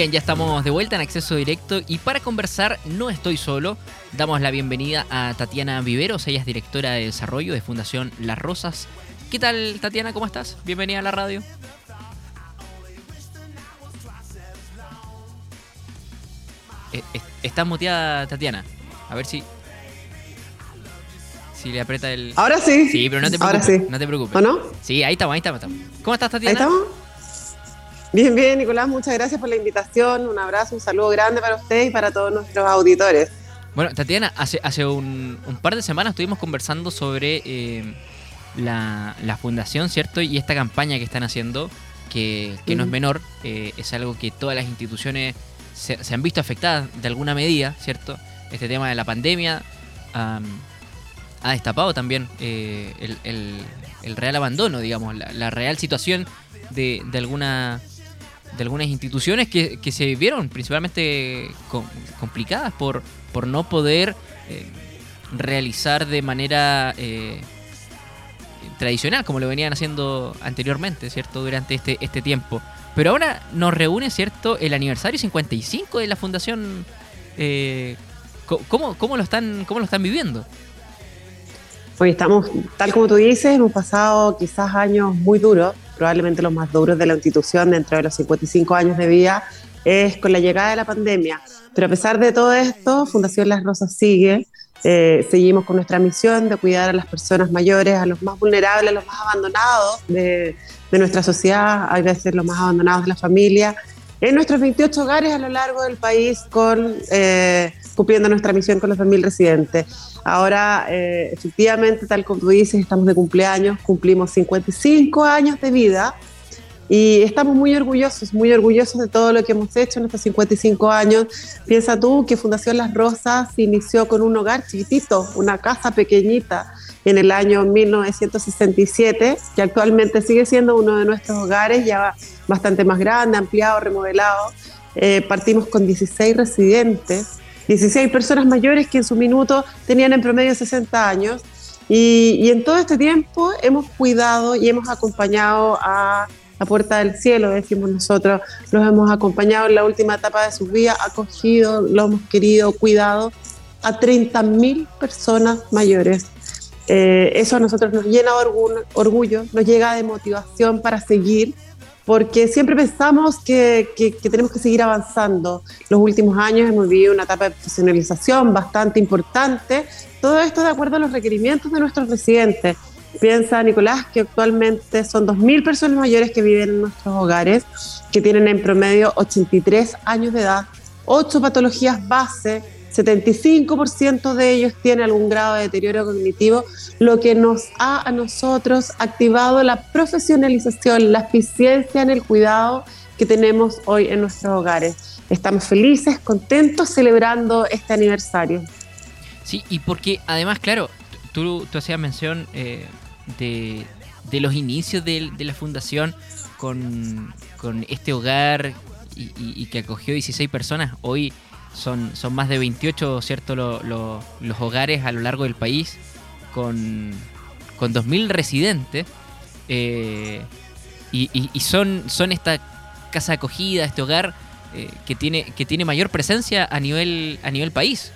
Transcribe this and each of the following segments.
Bien, ya estamos de vuelta en acceso directo y para conversar no estoy solo. Damos la bienvenida a Tatiana Viveros, ella es directora de desarrollo de Fundación Las Rosas. ¿Qué tal Tatiana? ¿Cómo estás? Bienvenida a la radio. Eh, Estás muteada, Tatiana. A ver si. Si le aprieta el. Ahora sí. Sí, pero no te preocupes. Ahora sí. No te preocupes. ¿O no? Sí, ahí estamos, ahí estamos. ¿Cómo estás, ¿Ahí Tatiana? estamos? Bien, bien, Nicolás, muchas gracias por la invitación. Un abrazo, un saludo grande para usted y para todos nuestros auditores. Bueno, Tatiana, hace, hace un, un par de semanas estuvimos conversando sobre eh, la, la fundación, ¿cierto? Y esta campaña que están haciendo, que, que no es menor, eh, es algo que todas las instituciones se, se han visto afectadas de alguna medida, ¿cierto? Este tema de la pandemia ha destapado también eh, el, el- el real abandono, digamos, la, la real situación de, de alguna de algunas instituciones que, que se vieron principalmente com- complicadas por, por no poder eh, realizar de manera eh, tradicional, como lo venían haciendo anteriormente, ¿cierto? Durante este, este tiempo. Pero ahora nos reúne, ¿cierto? El aniversario 55 de la Fundación. eh, ¿cómo, cómo, lo están, ¿Cómo lo están viviendo? Hoy estamos, tal como tú dices, hemos pasado quizás años muy duros, probablemente los más duros de la institución dentro de los 55 años de vida, es con la llegada de la pandemia. Pero a pesar de todo esto, Fundación Las Rosas sigue. eh, seguimos con nuestra misión de cuidar a las personas mayores, a los más vulnerables, a los más abandonados de, de nuestra sociedad, a veces los más abandonados de la familia, en nuestros 28 hogares a lo largo del país, con, eh, cumpliendo nuestra misión con los 2.000 residentes. Ahora, eh, efectivamente, tal como tú dices, estamos de cumpleaños, cumplimos 55 años de vida y estamos muy orgullosos, muy orgullosos de todo lo que hemos hecho en estos 55 años. Piensa tú que Fundación Las Rosas inició con un hogar chiquitito, una casa pequeñita en el año 1967, que actualmente sigue siendo uno de nuestros hogares, ya bastante más grande, ampliado, remodelado. Eh, partimos con 16 residentes, 16 personas mayores que en su minuto tenían en promedio 60 años. Y, y en todo este tiempo hemos cuidado y hemos acompañado a la puerta del cielo, decimos nosotros, los hemos acompañado en la última etapa de su vida, acogido, los hemos querido, cuidado a 30.000 personas mayores. Eh, eso a nosotros nos llena de orgu- orgullo, nos llega de motivación para seguir, porque siempre pensamos que tenemos que seguir avanzando. Los últimos años hemos vivido una etapa de profesionalización bastante importante, todo esto de acuerdo a los requerimientos de nuestros residentes. Piensa, Nicolás, que actualmente son 2.000 personas mayores que viven en nuestros hogares, que tienen en promedio 83 años de edad, 8 patologías base, 75% de ellos tienen algún grado de deterioro cognitivo, lo que nos ha a nosotros activado la profesionalización, la eficiencia en el cuidado que tenemos hoy en nuestros hogares. Estamos felices, contentos, celebrando este aniversario. Sí, y porque además, claro, tú, hacías mención eh, de, de los inicios del- de, la fundación con, con este hogar y que acogió 16 personas. Hoy son, son más de 28, ¿cierto? Lo- lo- los hogares a lo largo del país con, con 2.000 residentes. eh, y, y- y son, son esta casa acogida, este hogar eh, que, tiene, que tiene mayor presencia a nivel, a nivel país.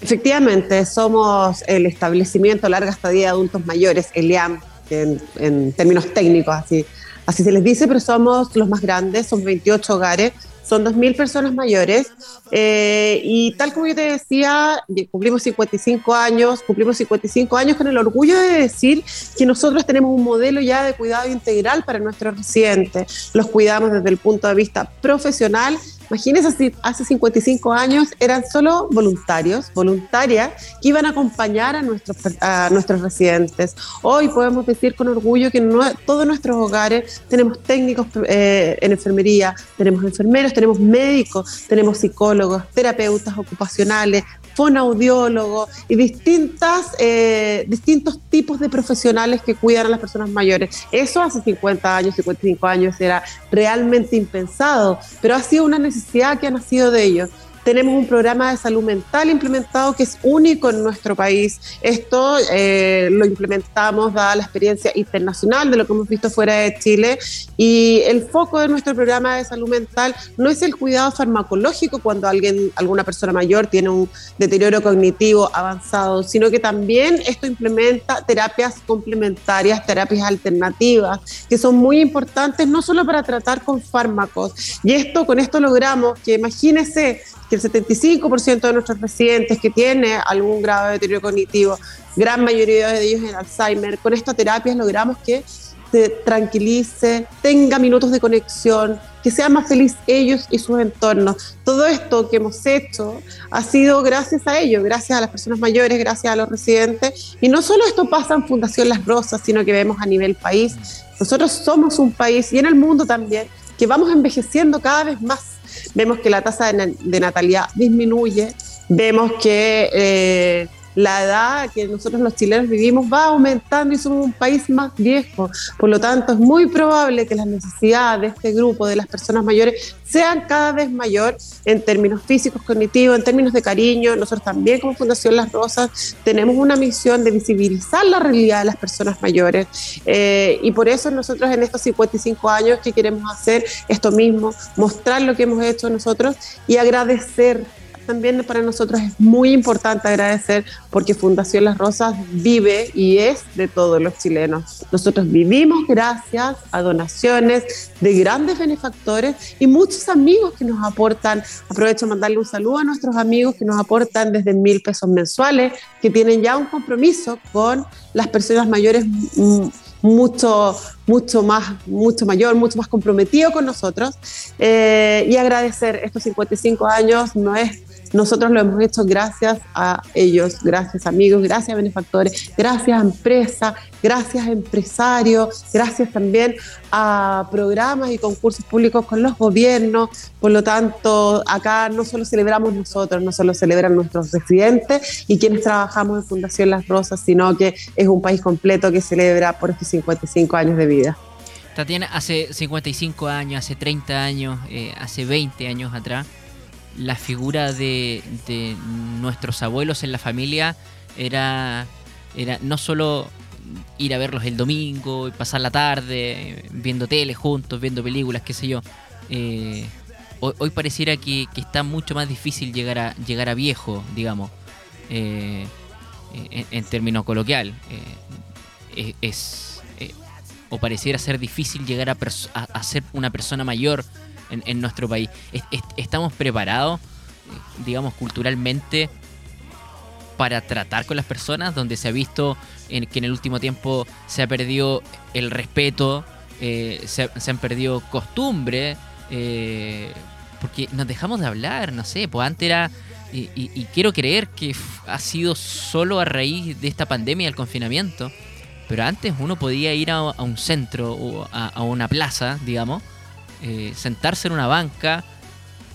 Efectivamente, somos el establecimiento larga estadía de adultos mayores, el IAM, en, en términos técnicos, así, así se les dice, pero somos los más grandes, son 28 hogares, son 2.000 personas mayores. eh, y tal como yo te decía, cumplimos 55 años, cumplimos 55 años con el orgullo de decir que nosotros tenemos un modelo ya de cuidado integral para nuestros residentes. Los cuidamos desde el punto de vista profesional. Imagínense hace 55 años eran solo voluntarios, voluntarias, que iban a acompañar a nuestros, a nuestros residentes. Hoy podemos decir con orgullo que en todos nuestros hogares tenemos técnicos eh, en enfermería, tenemos enfermeros, tenemos médicos, tenemos psicólogos, terapeutas ocupacionales, fonoaudiólogos y distintas, eh, distintos tipos de profesionales que cuidan a las personas mayores. Eso hace 50 años, 55 años era realmente impensado, pero ha sido una necesidad que ha nacido de ellos. Tenemos un programa de salud mental implementado que es único en nuestro país. Esto eh, lo implementamos dada la experiencia internacional de lo que hemos visto fuera de Chile y el foco de nuestro programa de salud mental no es el cuidado farmacológico cuando alguien, alguna persona mayor tiene un deterioro cognitivo avanzado, sino que también esto implementa terapias complementarias, terapias alternativas, que son muy importantes no solo para tratar con fármacos. Y esto, con esto logramos que imagínese que el 75% de nuestros residentes que tiene algún grado de deterioro cognitivo, gran mayoría de ellos en Alzheimer, con estas terapias logramos que se tranquilice, tenga minutos de conexión, que sea más feliz ellos y sus entornos. Todo esto que hemos hecho ha sido gracias a ellos, gracias a las personas mayores, gracias a los residentes. Y no solo esto pasa en Fundación Las Rosas, sino que vemos a nivel país. Nosotros somos un país y en el mundo también que vamos envejeciendo cada vez más. Vemos que la tasa de, natalidad disminuye, vemos que eh, la edad que nosotros los chilenos vivimos va aumentando y somos un país más viejo. Por lo tanto, es muy probable que las necesidades de este grupo, de las personas mayores, sean cada vez mayor en términos físicos, cognitivos, en términos de cariño. Nosotros también como Fundación Las Rosas tenemos una misión de visibilizar la realidad de las personas mayores eh, y por eso nosotros en estos 55 años que queremos hacer esto mismo, mostrar lo que hemos hecho nosotros y agradecer también para nosotros es muy importante agradecer porque Fundación Las Rosas vive y es de todos los chilenos. Nosotros vivimos gracias a donaciones de grandes benefactores y muchos amigos que nos aportan. Aprovecho de mandarle un saludo a nuestros amigos que nos aportan desde mil pesos mensuales, que tienen ya un compromiso con las personas mayores mm, mucho, mucho más, mucho mayor, mucho más comprometido con nosotros. Eh, y agradecer estos 55 años no es nosotros lo hemos hecho gracias a ellos, gracias amigos, gracias benefactores, gracias a empresas, gracias a empresarios, gracias también a programas y concursos públicos con los gobiernos. Por lo tanto, acá no solo celebramos nosotros, no solo celebran nuestros residentes y quienes trabajamos en Fundación Las Rosas, sino que es un país completo que celebra por estos 55 años de vida. Tatiana, hace 55 años, hace 30 años, eh, hace 20 años atrás, la figura de, nuestros abuelos en la familia era, era no solo ir a verlos el domingo pasar la tarde viendo tele juntos, viendo películas, qué sé yo. Eh, hoy, pareciera que, está mucho más difícil llegar a, llegar a viejo, digamos, eh, en, términos coloquial. Eh, es, o pareciera ser difícil llegar a, a ser una persona mayor en, nuestro país. estamos preparados, digamos, culturalmente para tratar con las personas, donde se ha visto en, que en el último tiempo se ha perdido el respeto, eh, se, han perdido costumbres, eh, porque nos dejamos de hablar, no sé, pues antes era, y, quiero creer que ha sido solo a raíz de esta pandemia, el confinamiento, pero antes uno podía ir a, un centro o a una plaza, digamos, eh, sentarse en una banca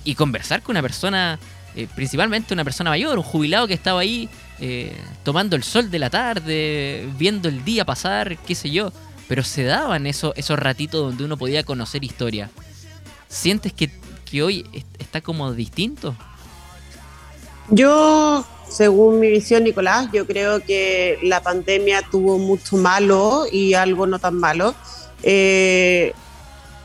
y conversar con una persona, eh, principalmente una persona mayor, un jubilado que estaba ahí eh, tomando el sol de la tarde, viendo el día pasar, qué sé yo. Pero se daban esos, esos ratitos donde uno podía conocer historia. ¿Sientes que, que hoy está como distinto? Yo según mi visión, Nicolás, yo creo que la pandemia tuvo mucho malo y algo no tan malo.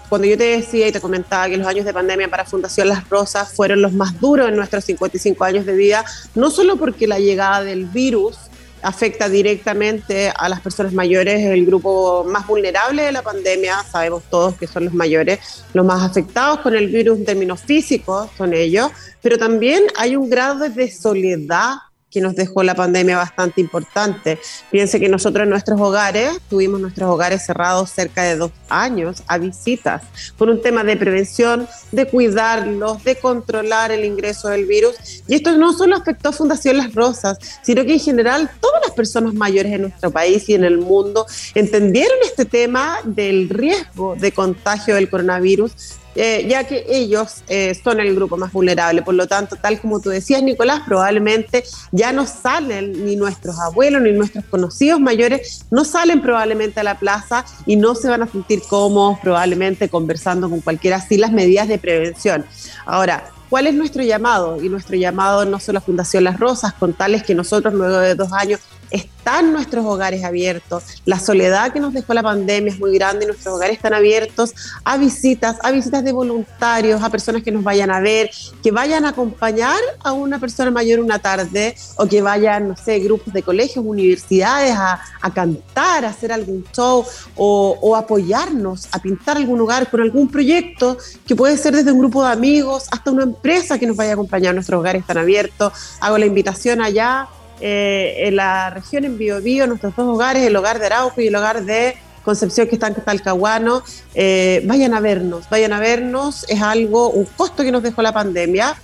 Cuando yo te decía y te comentaba que los años de pandemia para Fundación Las Rosas fueron los más duros en nuestros 55 años de vida, no solo porque la llegada del virus afecta directamente a las personas mayores, el grupo más vulnerable de la pandemia, sabemos todos que son los mayores, los más afectados con el virus en términos físicos son ellos, pero también hay un grado de soledad que nos dejó la pandemia bastante importante. Piense que nosotros en nuestros hogares tuvimos nuestros hogares cerrados cerca de dos años a visitas por un tema de prevención, de cuidarlos, de controlar el ingreso del virus. Y esto no solo afectó a Fundación Las Rosas, sino que en general todas las personas mayores en nuestro país y en el mundo entendieron este tema del riesgo de contagio del coronavirus eh, ya que ellos eh, son el grupo más vulnerable. Por lo tanto, tal como tú decías, Nicolás, probablemente ya no salen ni nuestros abuelos ni nuestros conocidos mayores, no salen probablemente a la plaza y no se van a sentir cómodos probablemente conversando con cualquiera sin las medidas de prevención. Ahora, ¿Cuál es nuestro llamado? Y nuestro llamado no solo a Fundación Las Rosas, con tales que nosotros luego de dos años están nuestros hogares abiertos. La soledad que nos dejó la pandemia es muy grande y nuestros hogares están abiertos a visitas, a visitas de voluntarios, a personas que nos vayan a ver, que vayan a acompañar a una persona mayor una tarde o que vayan, no sé, grupos de colegios, universidades a, cantar, a hacer algún show o, o apoyarnos a pintar algún hogar con algún proyecto que puede ser desde un grupo de amigos hasta una empresa que nos vaya a acompañar. Nuestros hogares están abiertos. Hago la invitación allá eh, en la región en Biobío, nuestros dos hogares, el hogar de Arauco y el hogar de Concepción que está en Talcahuano, eh, vayan a vernos, vayan a vernos, es algo, un costo que nos dejó la pandemia.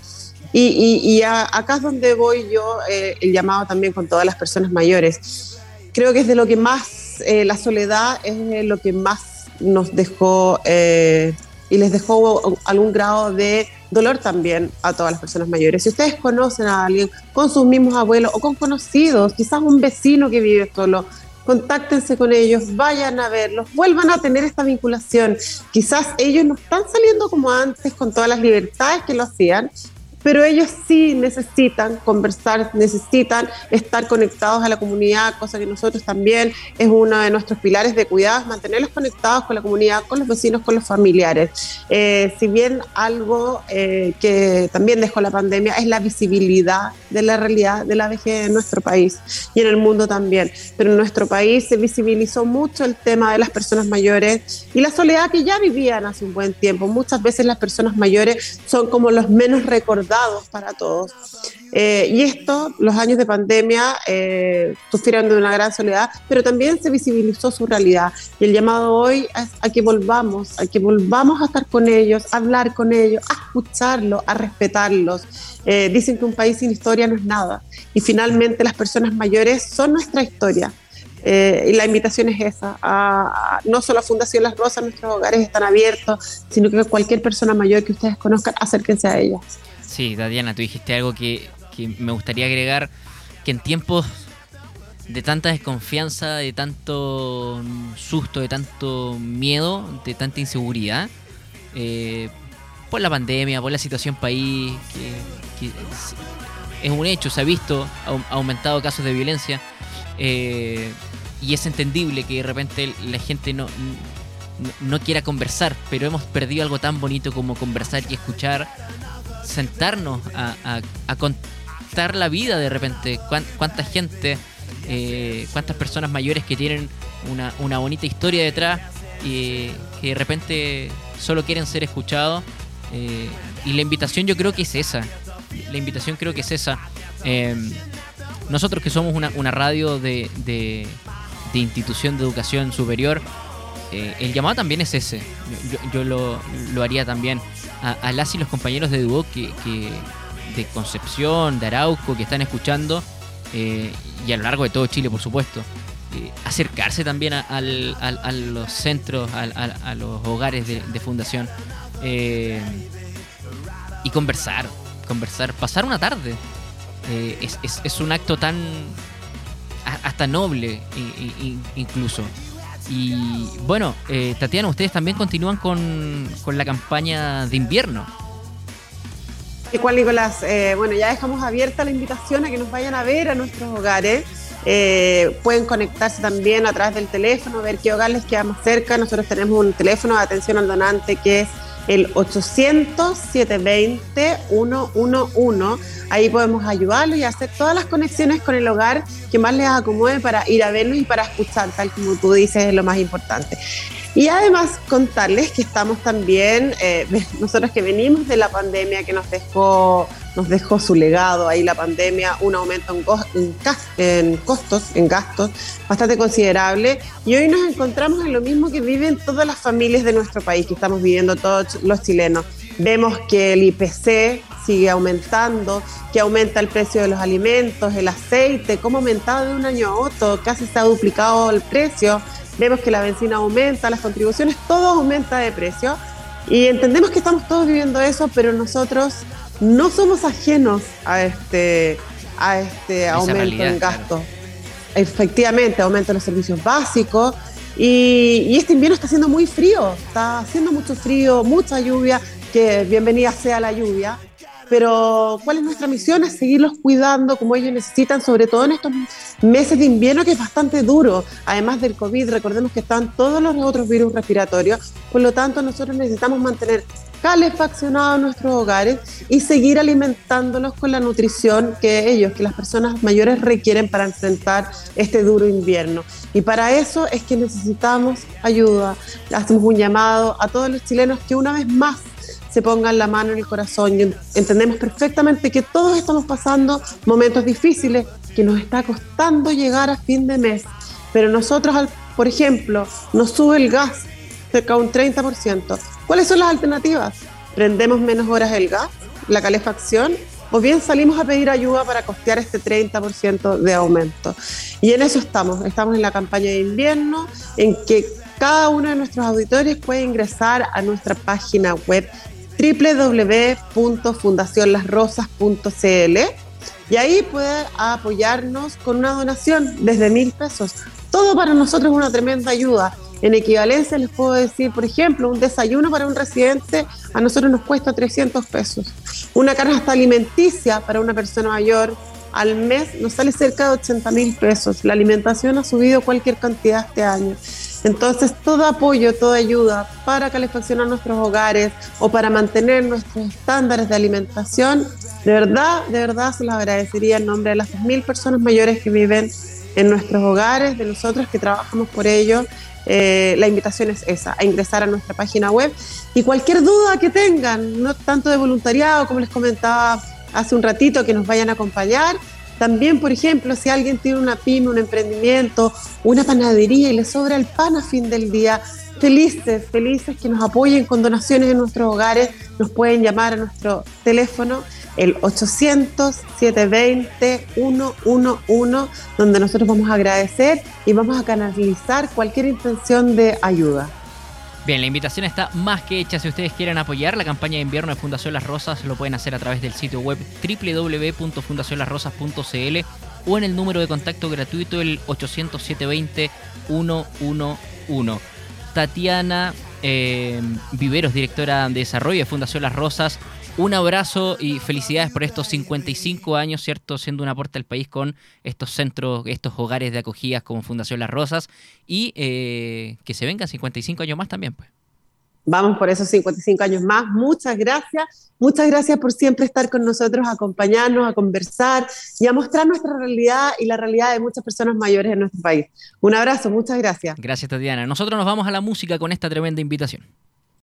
Y, acá es donde voy yo, eh, el llamado también con todas las personas mayores. Creo que es de lo que más, la soledad es lo que más nos dejó y les dejó algún grado de dolor también a todas las personas mayores. Si ustedes conocen a alguien con sus mismos abuelos o con conocidos, quizás un vecino que vive solo, contáctense con ellos, vayan a verlos, vuelvan a tener esta vinculación. Quizás ellos no están saliendo como antes con todas las libertades que lo hacían, pero ellos sí necesitan conversar, necesitan estar conectados a la comunidad, cosa que nosotros también es uno de nuestros pilares de cuidados, mantenerlos conectados con la comunidad, con los vecinos, con los familiares. Eh, si bien algo eh, que también dejó la pandemia es la visibilidad de la realidad de la vejez en nuestro país y en el mundo también, pero en nuestro país se visibilizó mucho el tema de las personas mayores y la soledad que ya vivían hace un buen tiempo. Muchas veces las personas mayores son como los menos recordados para todos. Eh, y esto, los años de pandemia, eh, sufrieron de una gran soledad, pero también se visibilizó su realidad. Y el llamado hoy es a que volvamos, a que volvamos a estar con ellos, a hablar con ellos, a escucharlos, a respetarlos. Eh, dicen que un país sin historia no es nada. Y finalmente las personas mayores son nuestra historia. y la invitación es esa, no solo a Fundación Las Rosas, nuestros hogares están abiertos, sino que cualquier persona mayor que ustedes conozcan, acérquense a ellas. Sí, Tatiana, tú dijiste algo que, me gustaría agregar, que en tiempos de tanta desconfianza, de tanto susto, de tanto miedo, de tanta inseguridad, eh, por la pandemia, por la situación país, que, es un hecho, se ha visto, ha aumentado casos de violencia, eh, y es entendible que de repente la gente no, no quiera conversar, pero hemos perdido algo tan bonito como conversar y escuchar sentarnos a, contar la vida de repente. cuánta gente, eh, cuántas personas mayores que tienen una, bonita historia detrás y que de repente solo quieren ser escuchados. Eh, y la invitación yo creo que es esa. La invitación creo que es esa. Em, nosotros que somos una, radio de, de, institución de educación superior, eh, el llamado también es ese. Yo, lo, lo, haría también a, las y los compañeros de Duo que, de Concepción, de Arauco, que están escuchando, eh, y a lo largo de todo Chile, por supuesto. Eh, acercarse también a, los centros, a, los hogares de, fundación eh, y conversar, conversar, pasar una tarde. Es, un acto tan hasta noble incluso. Y bueno, eh, Tatiana, ustedes también continúan con, la campaña de invierno. Igual, Nicolás, eh, bueno, ya dejamos abierta la invitación a que nos vayan a ver a nuestros hogares. Eh, pueden conectarse también a través del teléfono, ver qué hogar les queda más cerca. Nosotros tenemos un teléfono de atención al donante que es el 800-720-111. Ahí podemos ayudarlos y hacer todas las conexiones con el hogar que más les acomode para ir a verlos y para escuchar, tal como tú dices, es lo más importante. Y además contarles que estamos también, eh, nosotros que venimos de la pandemia que nos dejó, nos dejó su legado ahí la pandemia, un aumento en, en, costos, en gastos bastante considerable. Y hoy nos encontramos en lo mismo que viven todas las familias de nuestro país, que estamos viviendo todos los chilenos. Vemos que el IPC sigue aumentando, que aumenta el precio de los alimentos, el aceite, cómo ha aumentado de un año a otro, casi se ha duplicado el precio vemos que la benzina aumenta, las contribuciones, todo aumenta de precio. Y entendemos que estamos todos viviendo eso, pero nosotros no somos ajenos a este, a este aumento en gastos. Efectivamente, aumento en los servicios básicos. Y, y, este invierno está siendo muy frío, está haciendo mucho frío, mucha lluvia, que bienvenida sea la lluvia. pero ¿cuál es nuestra misión? Es seguirlos cuidando como ellos necesitan, sobre todo en estos meses de invierno que es bastante duro, además del COVID, recordemos que están todos los otros virus respiratorios, por lo tanto nosotros necesitamos mantener calefaccionados nuestros hogares y seguir alimentándolos con la nutrición que ellos, que las personas mayores requieren para enfrentar este duro invierno. Y para eso es que necesitamos ayuda. Hacemos un llamado a todos los chilenos que una vez más se pongan la mano en el corazón y entendemos perfectamente que todos estamos pasando momentos difíciles, que nos está costando llegar a fin de mes. Pero nosotros, por ejemplo, nos sube el gas cerca de un 30%. ¿Cuáles son las alternativas? ¿Prendemos menos horas el gas, la calefacción? ¿O bien salimos a pedir ayuda para costear este 30% de aumento? Y en eso estamos. Estamos en la campaña de invierno, en que cada uno de nuestros auditores puede ingresar a nuestra página web www.fundacionlasrosas.cl y ahí puede apoyarnos con una donación desde mil pesos. Todo para nosotros es una tremenda ayuda. En equivalencia les puedo decir, por ejemplo, un desayuno para un residente a nosotros nos cuesta 300 pesos. Una canasta alimenticia para una persona mayor al mes nos sale cerca de 80 mil pesos. La alimentación ha subido cualquier cantidad este año. Entonces, todo apoyo, toda ayuda para calefaccionar nuestros hogares o para mantener nuestros estándares de alimentación, de verdad, de verdad se los agradecería en nombre de las mil personas mayores que viven en nuestros hogares, de nosotros que trabajamos por ello eh, la invitación es esa, a ingresar a nuestra página web y cualquier duda que tengan, no tanto de voluntariado como les comentaba hace un ratito, que nos vayan a acompañar. También, por ejemplo, si alguien tiene una pyme, un emprendimiento, una panadería y le sobra el pan a fin del día, felices, felices que nos apoyen con donaciones en nuestros hogares, nos pueden llamar a nuestro teléfono el 800-720-111, donde nosotros vamos a agradecer y vamos a canalizar cualquier intención de ayuda. Bien, la invitación está más que hecha. Si ustedes quieren apoyar la campaña de invierno de Fundación Las Rosas, lo pueden hacer a través del sitio web www.fundacionlasrosas.cl o en el número de contacto gratuito el 800 720 111. Tatiana eh, Viveros, directora de desarrollo de Fundación Las Rosas, un abrazo y felicidades por estos 55 años, ¿cierto? Siendo un aporte al país con estos centros, estos hogares de acogidas como Fundación Las Rosas y eh, que se vengan 55 años más también, pues. Vamos por esos 55 años más. Muchas gracias. Muchas gracias por siempre estar con nosotros, acompañarnos, a conversar y a mostrar nuestra realidad y la realidad de muchas personas mayores en nuestro país. Un abrazo, muchas gracias. Gracias, Tatiana. Nosotros nos vamos a la música con esta tremenda invitación.